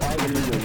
I'll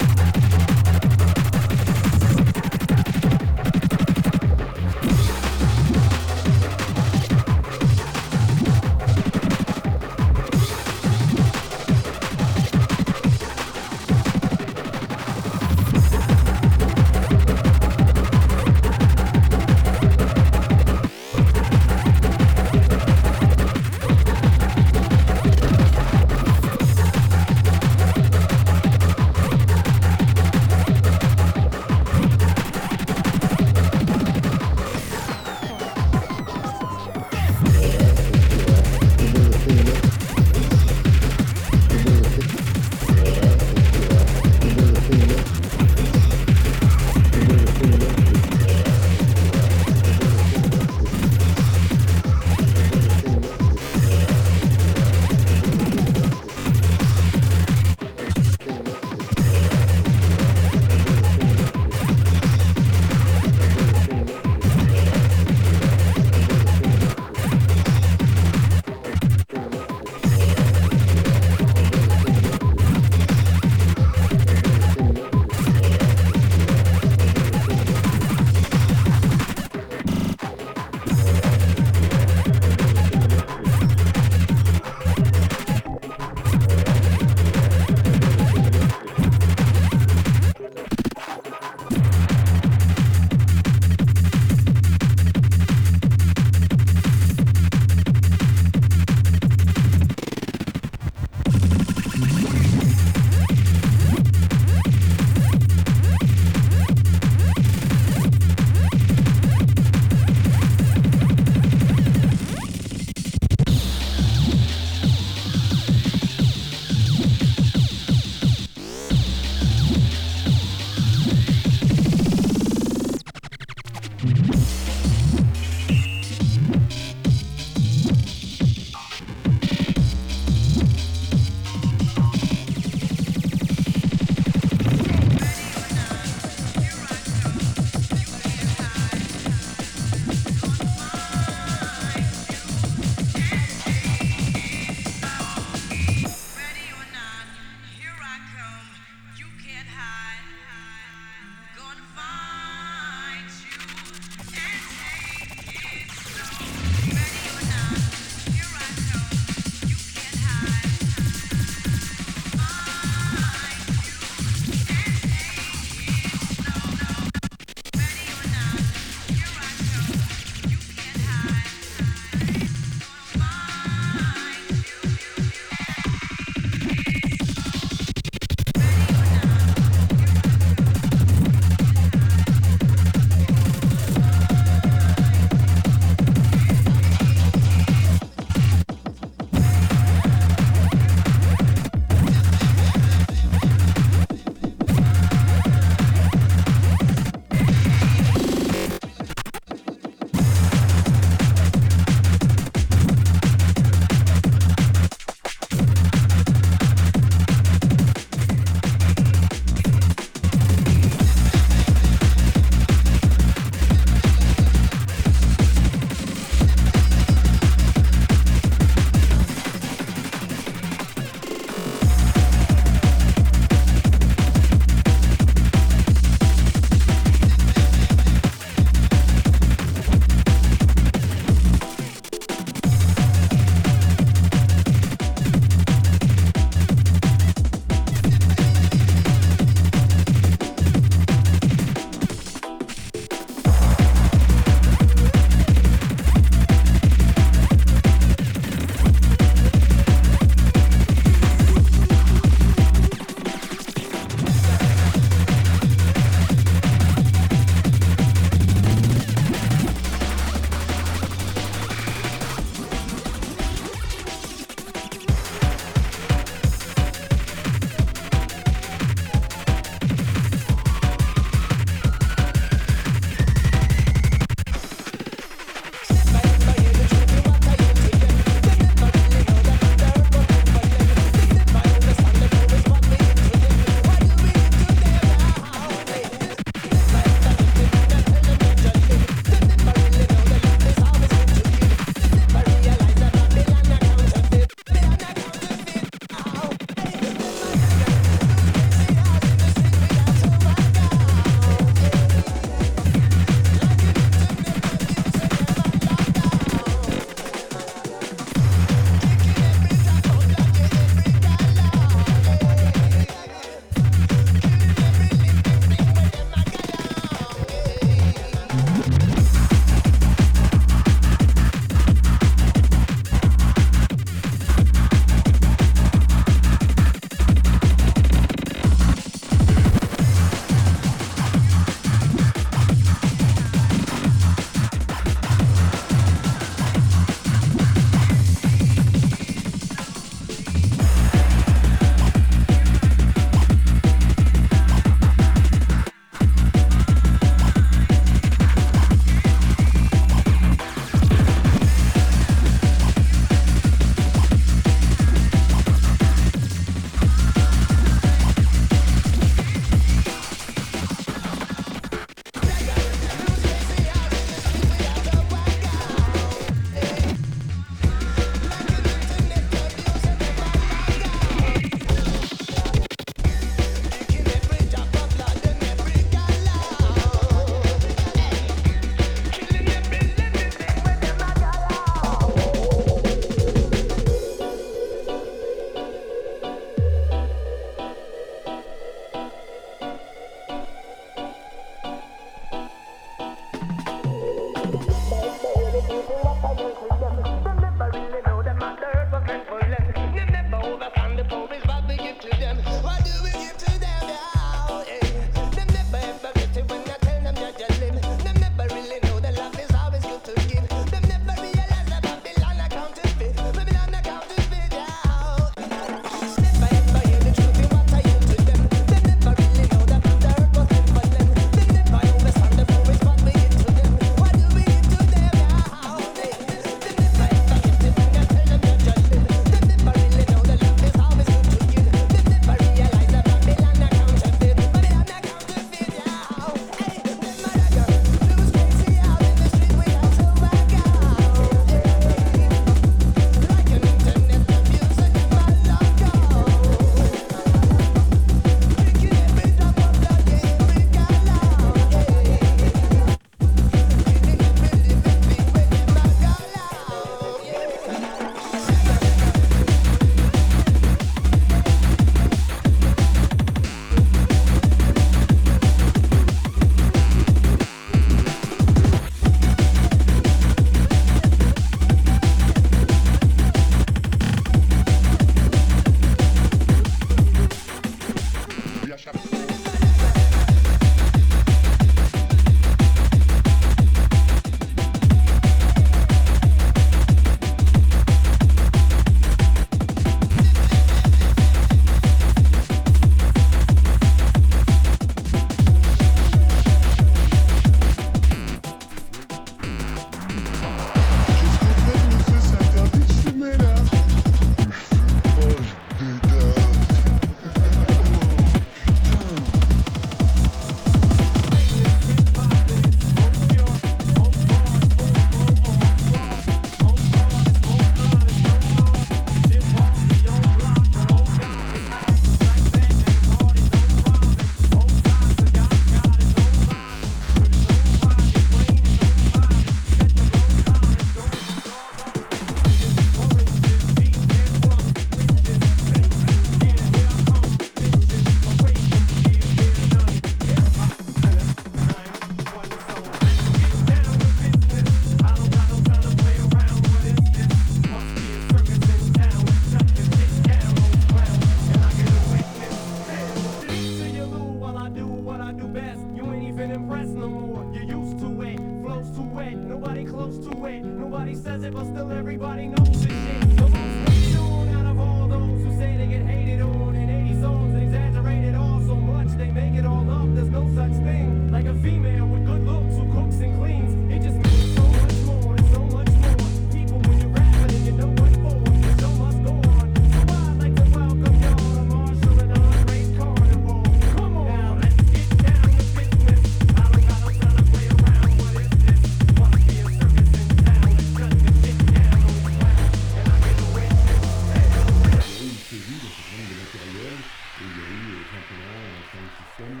de matériel, et il y a eu euh, simplement un système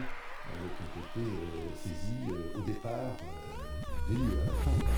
qui a été saisi euh, au départ euh, des lieux. Hein.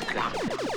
Massacre.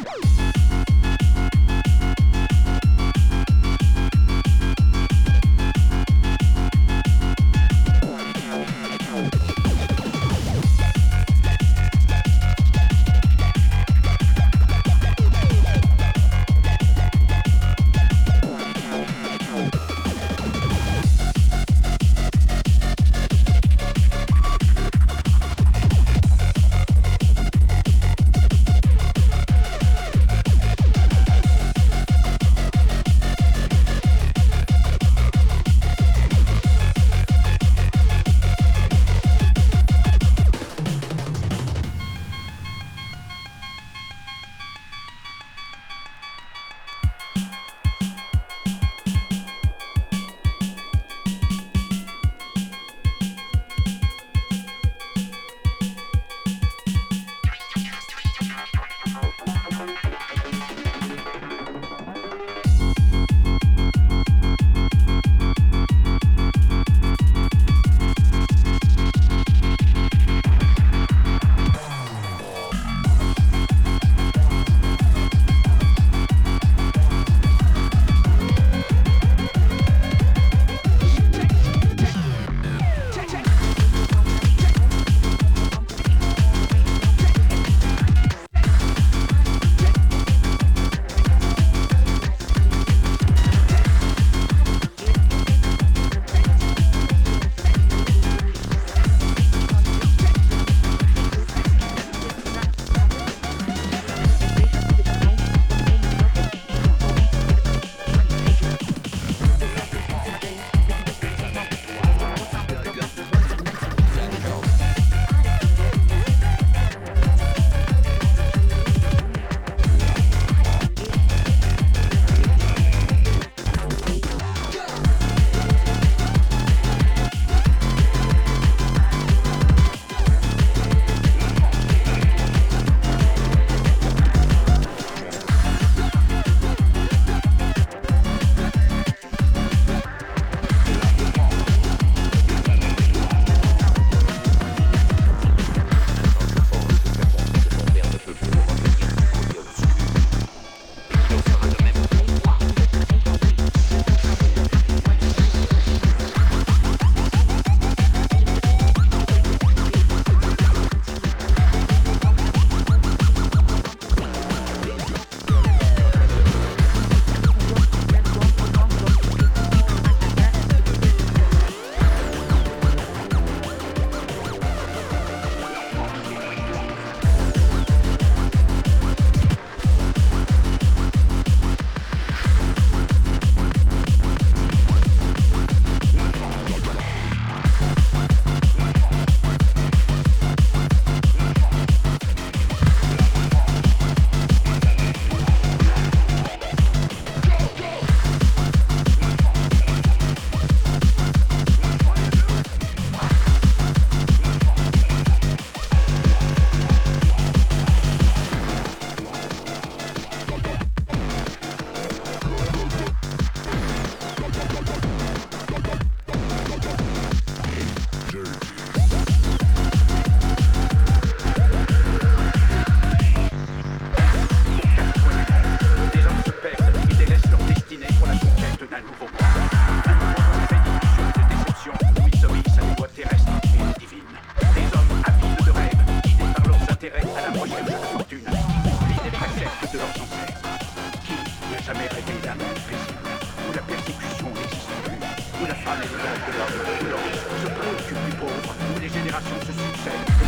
De l'homme se préoccupe du pauvre, où les générations se succèdent.